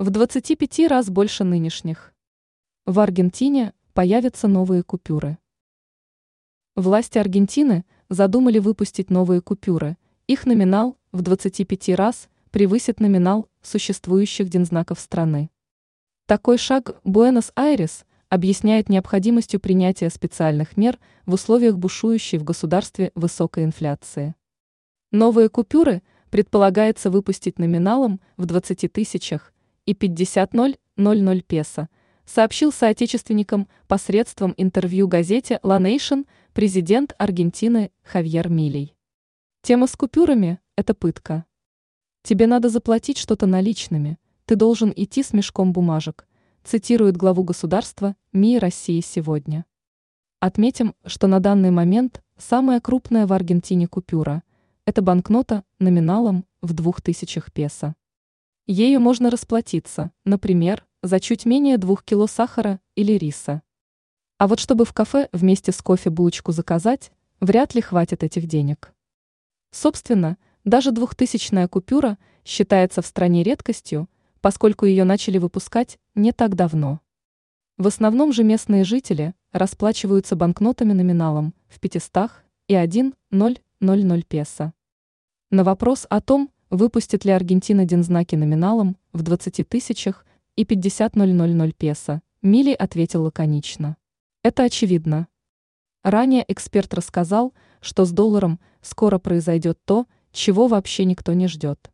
в 25 раз больше нынешних. В Аргентине появятся новые купюры. Власти Аргентины задумали выпустить новые купюры. Их номинал в 25 раз превысит номинал существующих дензнаков страны. Такой шаг Буэнос-Айрес объясняет необходимостью принятия специальных мер в условиях бушующей в государстве высокой инфляции. Новые купюры предполагается выпустить номиналом в 20 тысячах и 50 000 песо, сообщил соотечественникам посредством интервью газете La Nation президент Аргентины Хавьер Милей. Тема с купюрами – это пытка. Тебе надо заплатить что-то наличными, ты должен идти с мешком бумажек, цитирует главу государства МИ России сегодня. Отметим, что на данный момент самая крупная в Аргентине купюра – это банкнота номиналом в 2000 песо. Ею можно расплатиться, например, за чуть менее двух кило сахара или риса. А вот чтобы в кафе вместе с кофе булочку заказать, вряд ли хватит этих денег. Собственно, даже двухтысячная купюра считается в стране редкостью, поскольку ее начали выпускать не так давно. В основном же местные жители расплачиваются банкнотами номиналом в 500 и 1,000 песо. На вопрос о том, выпустит ли Аргентина дензнаки номиналом в 20 тысячах и 50 000 песо, Мили ответил лаконично. Это очевидно. Ранее эксперт рассказал, что с долларом скоро произойдет то, чего вообще никто не ждет.